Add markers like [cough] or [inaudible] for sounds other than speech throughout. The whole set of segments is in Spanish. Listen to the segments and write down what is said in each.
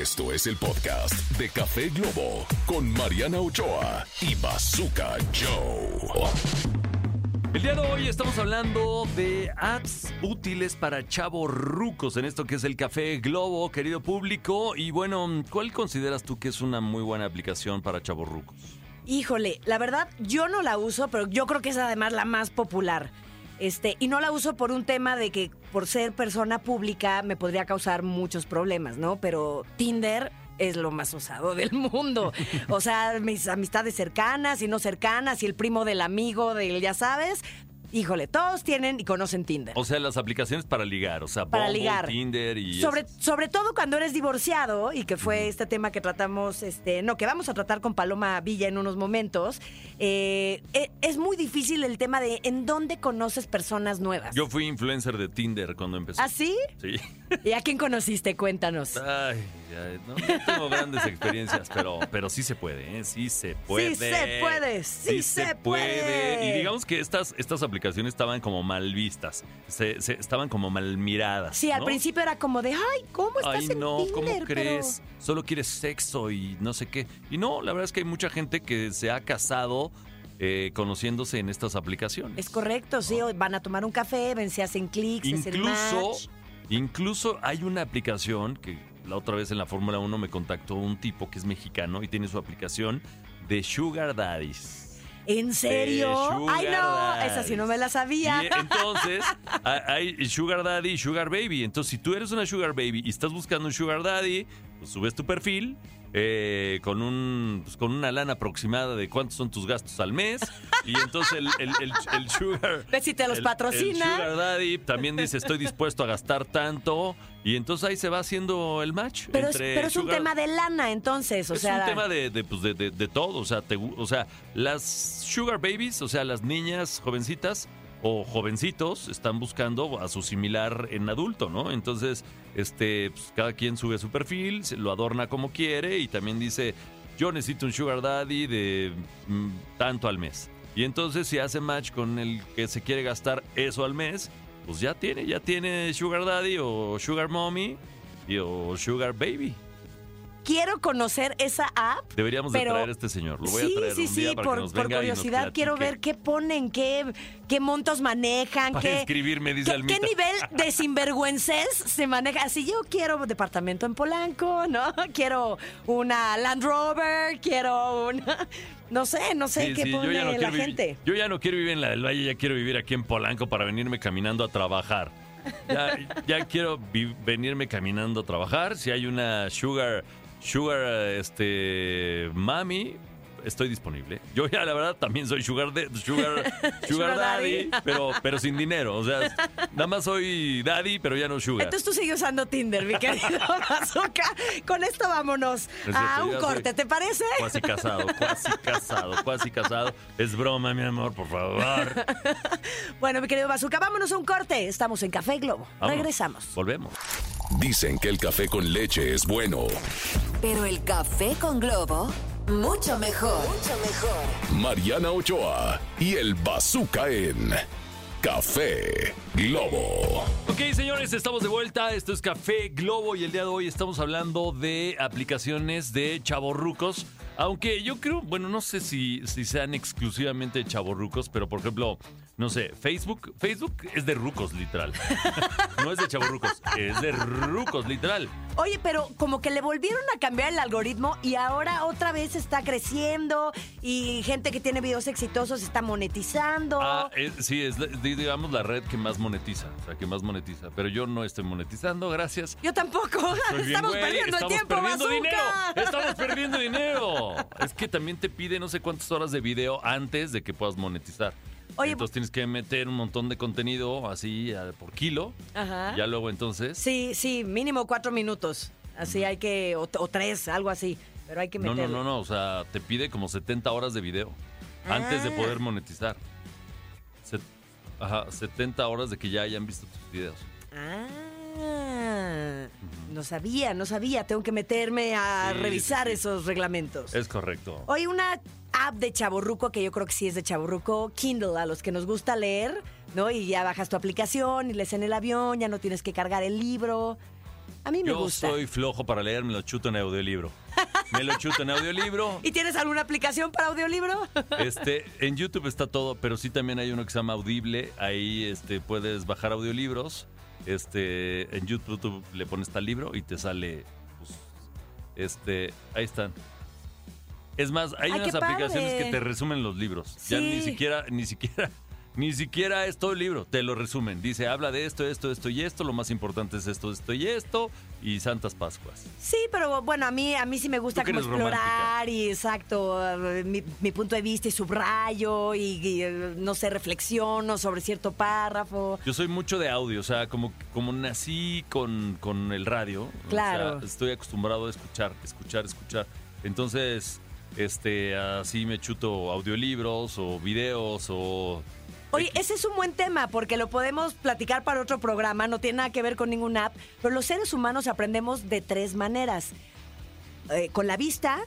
Esto es el podcast de Café Globo con Mariana Ochoa y Bazooka Joe. El día de hoy estamos hablando de apps útiles para chavos rucos en esto que es el Café Globo, querido público. Y bueno, ¿cuál consideras tú que es una muy buena aplicación para chavos rucos? Híjole, la verdad, yo no la uso, pero yo creo que es además la más popular. Este, y no la uso por un tema de que por ser persona pública me podría causar muchos problemas, ¿no? Pero Tinder es lo más usado del mundo. [laughs] O sea, mis amistades cercanas y no cercanas y el primo del amigo del, ya sabes, híjole, todos tienen y conocen Tinder. O sea, las aplicaciones para ligar, o sea, Para Bumble, ligar. Tinder y... Sobre, sobre todo cuando eres divorciado y que fue este tema que tratamos, este, no, que vamos a tratar con Paloma Villa en unos momentos, eh, e- es muy difícil el tema de en dónde conoces personas nuevas. Yo fui influencer de Tinder cuando empecé. ¿Ah, sí? Sí. ¿Y a quién conociste? Cuéntanos. Ay, ay, no, no tengo grandes experiencias, pero, pero sí se puede, ¿eh? Sí se puede. se puede, sí se puede. Y digamos que estas, estas aplicaciones estaban como mal vistas, se, se- estaban como mal miradas. Sí, al principio era como de, ay, ¿cómo estás Ay, en no, Tinder? ¿cómo Pero- crees? Solo quieres sexo y no sé qué. Y no, la verdad es que hay mucha gente que se ha casado eh, conociéndose en estas aplicaciones. Es correcto, sí, o van a tomar un café, ven, se hacen clics, se hacen Incluso, match. incluso hay una aplicación que la otra vez en la Fórmula 1 me contactó un tipo que es mexicano y tiene su aplicación de Sugar Daddies. ¿En serio? Sugar Ay, no, esa sí no me la sabía. Y entonces ha- hay Sugar Daddy y Sugar Baby. Entonces, si tú eres una Sugar Baby y estás buscando un Sugar Daddy, pues subes tu perfil eh, con un pues, con una lana aproximada de cuántos son tus gastos al mes. [laughs] Y entonces el, el- el- el Sugar. Ve si te los patrocina. El Sugar Daddy también dice: Estoy dispuesto a gastar tanto. Y entonces ahí se va haciendo el match. Pero es, entre pero es un tema de lana, entonces, o es sea... un tema de, de, pues, de, de- de todo, o sea, te o sea, las sugar babies, o sea, las niñas jovencitas o jovencitos están buscando a su similar en adulto, ¿no? Entonces, este, pues, cada quien sube su perfil, se lo adorna como quiere y también dice, yo necesito un sugar daddy de mm, tanto al mes. Y entonces si hace match con el que se quiere gastar eso al mes, pues ya tiene, ya tiene sugar daddy o sugar mommy y, o sugar baby. Quiero conocer esa app. Deberíamos de Pero- traer a este señor. Lo voy sí, a traer sí, un día sí, para por, que nos por venga y nos curiosidad quiero ver qué ponen, qué, qué montos manejan, Para qué, inscribirme, dice qué, Almita. qué nivel [laughs] de sinvergüences se maneja. Así yo quiero departamento en Polanco, ¿no? [laughs] Quiero una Land Rover, quiero una... [laughs] No sé, no sé Sí, qué sí, pone la gente. yo ya no quiero vivir en la del Valle, ya quiero vivir aquí en Polanco para venirme caminando a trabajar. Ya, ya quiero venirme caminando a trabajar. Si hay una sugar, sugar, este, mami, estoy disponible. Yo ya la verdad también soy sugar, de, sugar, [laughs] daddy, pero, pero sin dinero. O sea, nada más soy daddy, pero ya no sugar. Entonces tú sigues usando Tinder, mi querido [laughs] Bazooka. Con esto vámonos a un corte, ¿te parece? Cuasi casado, cuasi casado, cuasi casado. Es broma, mi amor, por favor. [laughs] Bueno, mi querido Bazooka, vámonos a un corte. Estamos en Café Globo. Vámonos. Regresamos. Volvemos. Dicen que el café con leche es bueno. Pero el café con globo, mucho mejor. Mucho mejor. Mariana Ochoa y el Bazooka en Café Globo. Ok, señores, estamos de vuelta. Esto es Café Globo y el día de hoy estamos hablando de aplicaciones de chavorrucos. Aunque yo creo, bueno, no sé si, si sean exclusivamente chavorrucos, pero por ejemplo, no sé, Facebook, Facebook es de rucos, literal. no es de chavorrucos, es de rucos, literal. Oye, pero como que le volvieron a cambiar el algoritmo y ahora otra vez está creciendo y gente que tiene videos exitosos está monetizando. Ah, es- sí, es digamos la red que más monetiza, o sea, que más monetiza. Pero yo no estoy monetizando, gracias. Yo tampoco. Soy bien Estamos güey, perdiendo el estamos tiempo, perdiendo Bazooka. dinero. Estamos perdiendo dinero. [laughs] Es que también te pide no sé cuántas horas de video antes de que puedas monetizar. Oye, entonces tienes que meter un montón de contenido así por kilo. Ajá. Ya luego entonces. Sí, sí, mínimo cuatro minutos. Así hay que, o, o tres, algo así. Pero hay que No, meterle. no, no, no. O sea, te pide como 70 horas de video antes de Ah. poder monetizar. Se- ajá, 70 horas de que ya hayan visto tus videos. Ah, no sabía, no sabía. Tengo que meterme a Sí, revisar sí, sí. esos reglamentos. Es correcto. Hoy una app de chaborruco que yo creo que sí es de chaborruco, Kindle, a los que nos gusta leer, ¿no? Y ya bajas tu aplicación y lees en el avión, ya no tienes que cargar el libro. A mí me Yo gusta. soy flojo para leer, me lo chuto en audiolibro. [laughs] Me lo chuto en audiolibro. ¿Y tienes alguna aplicación para audiolibro? [laughs] Este, en YouTube está todo, pero sí también hay uno que se llama Audible. Ahí este, puedes bajar audiolibros. Este, en YouTube le pones tal libro y te sale. pues, este, ahí están. Es más, hay Ay, unas padre. aplicaciones que te resumen los libros. Ya ni siquiera, ni siquiera, ni siquiera es todo el libro, te lo resumen. Dice, habla de esto, esto, esto y esto. Lo más importante es esto, esto y esto. Y Santas Pascuas. Sí, pero bueno, a mí, a mí sí me gusta como explorar y exacto, mi, mi punto de vista y subrayo y, y, no sé, reflexiono sobre cierto párrafo. Yo soy mucho de audio, o sea, como, como nací con, con el radio. o Claro. sea, estoy acostumbrado a escuchar, escuchar, escuchar. Entonces, este, así me chuto audiolibros o videos o... Oye, ese es un buen tema porque lo podemos platicar para otro programa, no tiene nada que ver con ningún app, pero los seres humanos aprendemos de tres maneras. Eh, con la vista,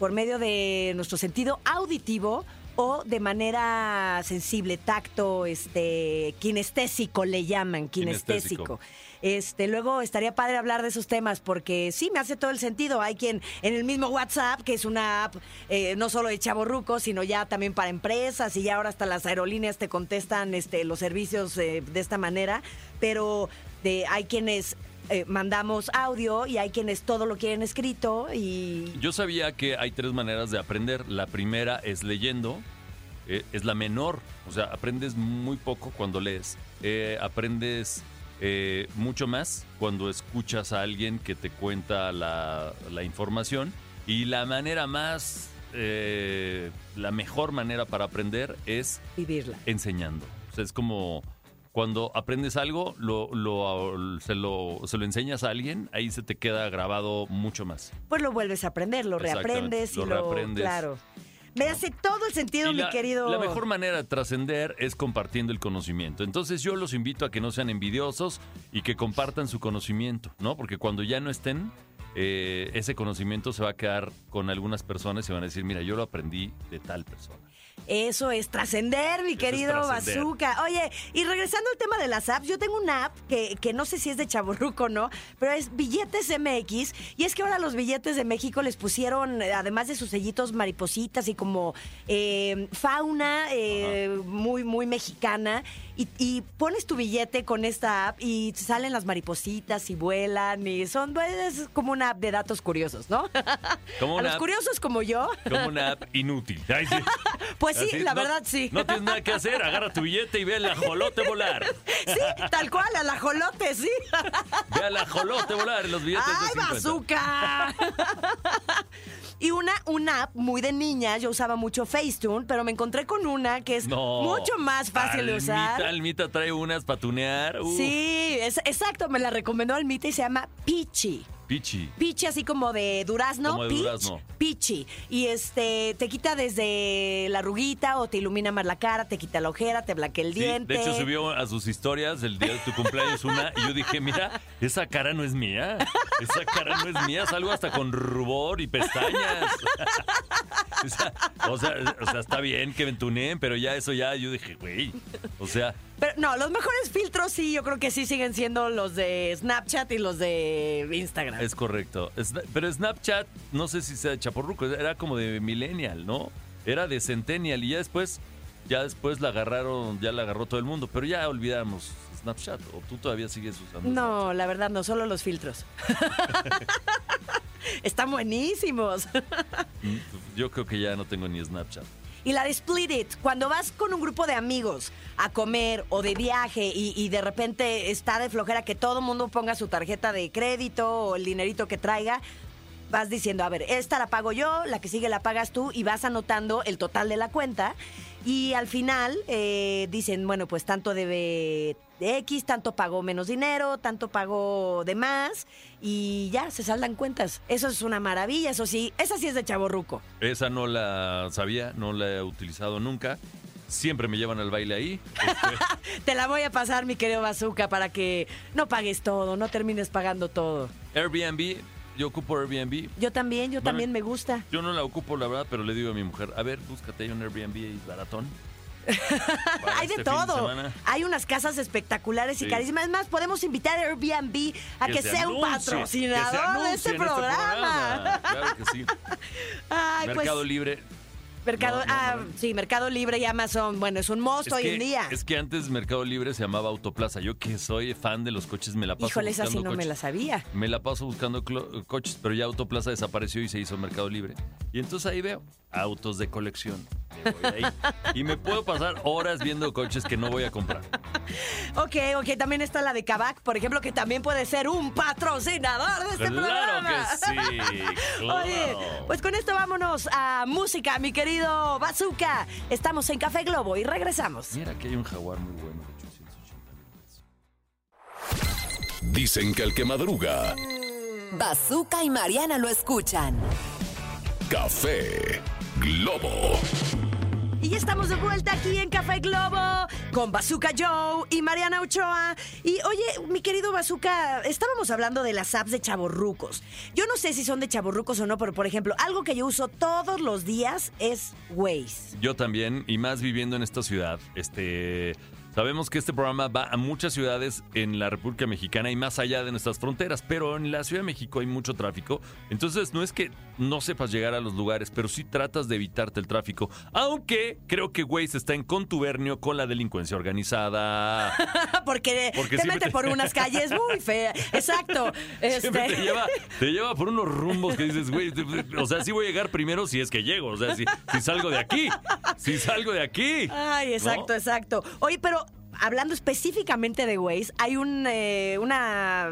por medio de nuestro sentido auditivo o de manera sensible, tacto, este, kinestésico le llaman, kinestésico. Kinestésico. Este, luego estaría padre hablar de esos temas porque sí me hace todo el sentido. Hay quien en el mismo WhatsApp, que es una app eh, no solo de chaborrucos, sino ya también para empresas y ya ahora hasta las aerolíneas te contestan este, los servicios eh, de esta manera, pero de, hay quienes eh, mandamos audio y hay quienes todo lo quieren escrito y Yo sabía que hay tres maneras de aprender. La primera es leyendo, es la menor, o sea, aprendes muy poco cuando lees. Aprendes eh, mucho más cuando escuchas a alguien que te cuenta la, la información. Y la manera más, eh, la mejor manera para aprender es vivirla. enseñando. O sea, es como cuando aprendes algo, lo, lo- se, lo, se lo enseñas a alguien, ahí se te queda grabado mucho más. Pues lo vuelves a aprender, lo reaprendes y lo lo, reaprendes. claro. Me hace todo el sentido, Y mi la, querido. la mejor manera de trascender es compartiendo el conocimiento. Entonces yo los invito a que no sean envidiosos y que compartan su conocimiento, ¿no? Porque cuando ya no estén, eh, ese conocimiento se va a quedar con algunas personas y van a decir, mira, yo lo aprendí de tal persona. Eso es trascender, mi querido. Bazooka. Oye, y regresando al tema de las apps, yo tengo una app que, que no sé si es de Chaborruco o no, pero es Billetes MX. Y es que ahora los billetes de México les pusieron, además de sus sellitos, maripositas y como eh, fauna eh, muy, muy mexicana. Y, y pones tu billete con esta app y salen las maripositas y vuelan y son pues, es como una app de datos curiosos, ¿no? Como [laughs] A los app- curiosos como yo, Como una app inútil. Ay, sí. [laughs] pues sí, Así, la no- verdad sí. No tienes nada que hacer, agarra tu billete y ve al ajolote volar. [laughs] Sí, tal cual, al ajolote, sí. Ve al ajolote volar en los billetes ¡Ay, de 50. bazooka! Y una, una app muy de niña, yo usaba mucho Facetune, pero me encontré con una que es No. mucho más fácil de usar. Almita trae unas para tunear. Uh, Sí, es, exacto, me la recomendó Almita y se llama Peachy. Pichi. Pichi así como de durazno, Como de peach, durazno. pichi. Y este te quita desde la ruguita o te ilumina más la cara, te quita la ojera, te blanquea el Sí, diente. de hecho subió a sus historias el día de tu cumpleaños una y yo dije, mira, esa cara no es mía, esa cara no es mía, salgo hasta con rubor y pestañas. [laughs] o, sea, o, sea, o sea, está bien que me tuneen, pero ya eso ya, yo dije, güey, o sea, Pero no, los mejores filtros sí, yo creo que sí siguen siendo los de Snapchat y los de Instagram. es correcto. Pero Snapchat, no sé si sea de chaporruco, era como de millennial, ¿no? Era de centennial y ya después, ya después la agarraron, ya la agarró todo el mundo, pero ya olvidamos Snapchat, o tú todavía sigues usando No, la verdad no, solo los filtros. [laughs] Están buenísimos. Mm, Yo creo que ya no tengo ni Snapchat. Y la de Split It, cuando vas con un grupo de amigos a comer o de viaje y, y de repente está de flojera que todo el mundo ponga su tarjeta de crédito o el dinerito que traiga, vas diciendo, a ver, esta la pago yo, la que sigue la pagas tú y vas anotando el total de la cuenta. Y al final eh, dicen, bueno, pues tanto debe de X, tanto pagó menos dinero, tanto pagó de más y ya se saldan cuentas. Eso es una maravilla, eso sí, esa sí es de chaborruco. Esa no la sabía, no la he utilizado nunca. Siempre me llevan al baile ahí. [laughs] Este, Te la voy a pasar, mi querido Bazooka, para que no pagues todo, no termines pagando todo. Airbnb, yo ocupo Airbnb. Yo también, yo Bueno, también me gusta. Yo no la ocupo, la verdad, pero le digo a mi mujer, a ver, búscate ahí un Airbnb baratón. Hay de este todo. Hay unas casas espectaculares y carísimas. Es más, podemos invitar a Airbnb a que, se sea un anuncie, patrocinador de anuncie este en programa. Claro que sí. [laughs] Ay, Mercado pues, Libre. Mercado, No, no, ah, no. sí, Mercado Libre y Amazon. Bueno, es un monstruo hoy en día. es que antes Mercado Libre se llamaba Autoplaza. Yo que soy fan de los coches me la paso Híjole, esa sí buscando no me coches. la sabía. Me la paso buscando coches, pero ya Autoplaza desapareció y se hizo Mercado Libre. Y entonces ahí veo autos de colección. Me voy ahí. y me puedo pasar horas viendo coches que no voy a comprar. Ok, ok, también está la de Kavak, por ejemplo, que también puede ser un patrocinador de este Claro programa. que sí, [laughs] claro. Oye, pues con esto vámonos a música, mi querido Bazooka. Estamos en Café Globo y regresamos. Mira que hay un jaguar muy bueno de 880 mil pesos. Dicen que el que madruga, Bazooka y Mariana lo escuchan. café Globo. Y ya estamos de vuelta aquí en Café Globo con Bazooka Joe y Mariana Ochoa. Y oye, mi querido Bazooka, estábamos hablando de las apps de chaborrucos. Yo no sé si son de chaborrucos o no, pero por ejemplo, algo que yo uso todos los días es Waze. Yo también, y más viviendo en esta ciudad, este. Sabemos que este programa va a muchas ciudades en la República Mexicana y más allá de nuestras fronteras, pero en la Ciudad de México hay mucho tráfico. Entonces, no es que no sepas llegar a los lugares, pero sí tratas de evitarte el tráfico. Aunque creo que Waze está en contubernio con la delincuencia organizada. Porque, [laughs] Porque te mete te- por unas calles muy feas. Exacto. [laughs] Siempre Este- te lleva, te lleva por unos rumbos que dices, güey, o sea, sí voy a llegar primero si es que llego, o sea, si, si salgo de aquí, si salgo de aquí. Ay, exacto, ¿no? exacto. Oye, pero hablando específicamente de Waze, hay un, eh, una,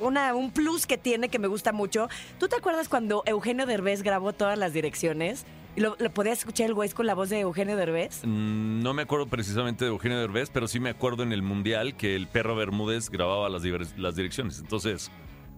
una, un plus que tiene que me gusta mucho. ¿Tú te acuerdas cuando Eugenio Derbez grabó todas las direcciones? Y lo, lo podías escuchar el Waze con la voz de Eugenio Derbez. Mm, No me acuerdo precisamente de Eugenio Derbez, pero sí me acuerdo en el Mundial que el perro Bermúdez grababa las, las direcciones. Entonces,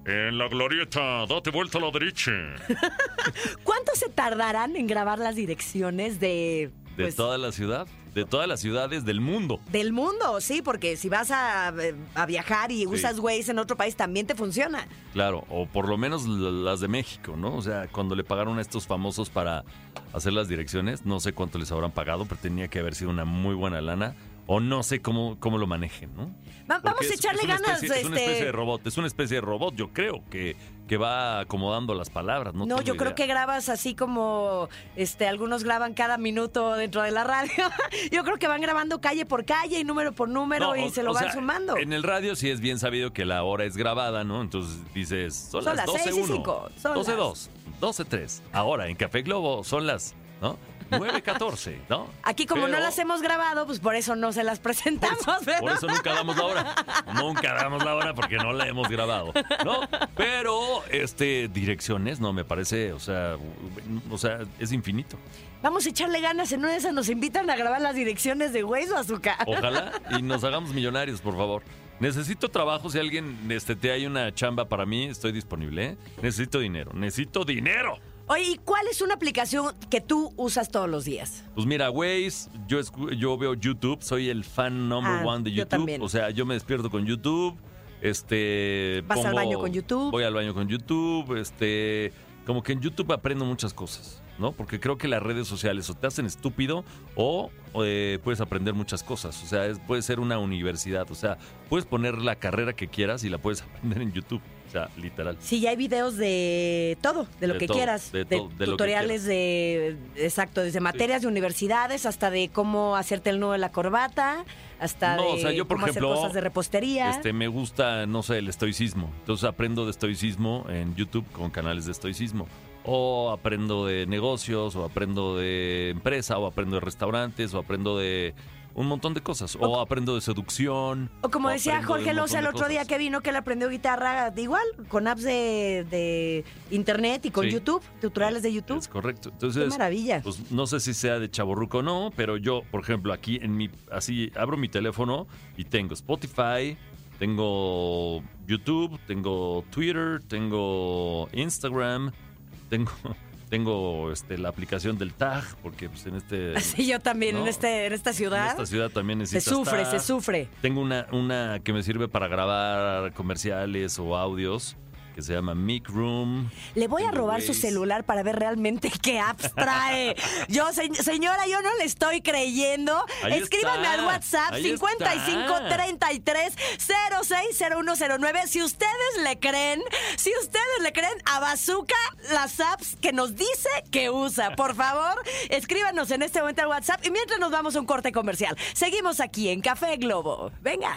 en la glorieta, date vuelta a la derecha. [laughs] ¿Cuánto se tardarán en grabar las direcciones de... De pues, toda la ciudad, de todas las ciudades del mundo. Del mundo, sí, porque si vas a, a viajar y usas Waze en otro país también te funciona. Claro, o por lo menos las de México, ¿no? O sea, cuando le pagaron a estos famosos para hacer las direcciones, no sé cuánto les habrán pagado, pero tenía que haber sido una muy buena lana. O no sé cómo, cómo lo manejen, ¿no? Va- vamos a echarle es ganas. especie- Es una este... especie de robot, es una especie de robot, yo creo, que, que va acomodando las palabras. No, No, yo creo que grabas así como este algunos graban cada minuto dentro de la radio. [laughs] yo creo que van grabando calle por calle y número por número No, y o- se lo van sea, sumando. En el radio sí es bien sabido que la hora es grabada, ¿no? Entonces dices, son, Son las las 12 seis y 1, cinco, son 12 las- 2, 12 3. Ahora en Café Globo son las, ¿no? 9 14, ¿no? Aquí como no las hemos grabado, pues por eso no se las presentamos. Por eso nunca damos la hora. Nunca damos la hora porque no la hemos grabado, ¿no? Pero este direcciones no me parece, o sea, o sea, es infinito. Vamos a echarle ganas, en una de esas nos invitan a grabar las direcciones de Waze o Azúcar. Ojalá y nos hagamos millonarios, por favor. Necesito trabajo, si alguien este, te hay una chamba para mí, estoy disponible, ¿eh? Necesito dinero, necesito dinero. Oye, ¿y cuál es una aplicación que tú usas todos los días? Pues mira, Waze, yo, escu- yo veo YouTube, soy el fan number Ah, one de yo YouTube. también. O sea, yo me despierto con YouTube, este... Vas al baño con YouTube. Voy al baño con YouTube, este... Como que en YouTube aprendo muchas cosas, ¿no? Porque creo que las redes sociales o te hacen estúpido o eh, puedes aprender muchas cosas. O sea, es- puede ser una universidad. O sea, puedes poner la carrera que quieras y la puedes [laughs] aprender en YouTube. O sea, literal. Sí, ya hay videos de todo, de lo De que todo, quieras, de de, todo, de tutoriales de, exacto, desde materias de universidades hasta de cómo hacerte el nudo de la corbata, hasta No, de o sea, yo, por cómo ejemplo, hacer cosas de repostería. Este, me gusta, no sé, el estoicismo. Entonces aprendo de estoicismo en YouTube con canales de estoicismo. O aprendo de negocios, o aprendo de empresa, o aprendo de restaurantes, o aprendo de un montón de cosas. O aprendo de seducción. o como decía de Jorge Loza el de otro día que vino, que él aprendió guitarra de igual, con apps de, de internet y con Sí. YouTube, tutoriales de YouTube. Es correcto. Qué Entonces, maravilla. pues no sé si sea de chaborruco o no, pero yo, por ejemplo, aquí en mi, así abro mi teléfono y tengo Spotify, tengo YouTube, tengo Twitter, tengo Instagram, tengo, tengo este, la aplicación del tag, porque pues en este [laughs] Así yo también en no, este en esta en ciudad esta ciudad también se sufre, se tag. sufre. Tengo una, una que me sirve para grabar comerciales o audios, que se llama Mic Room. Le voy a robar su celular para ver realmente qué apps trae. [laughs] Yo, se- señora, yo no le estoy creyendo. Ahí Escríbame está, al WhatsApp ahí 5533 060109 si ustedes le creen, si ustedes le creen a Bazooka las apps que nos dice que usa. Por favor, escríbanos en este momento al WhatsApp y mientras nos vamos a un corte comercial. Seguimos aquí en Café Globo. Venga.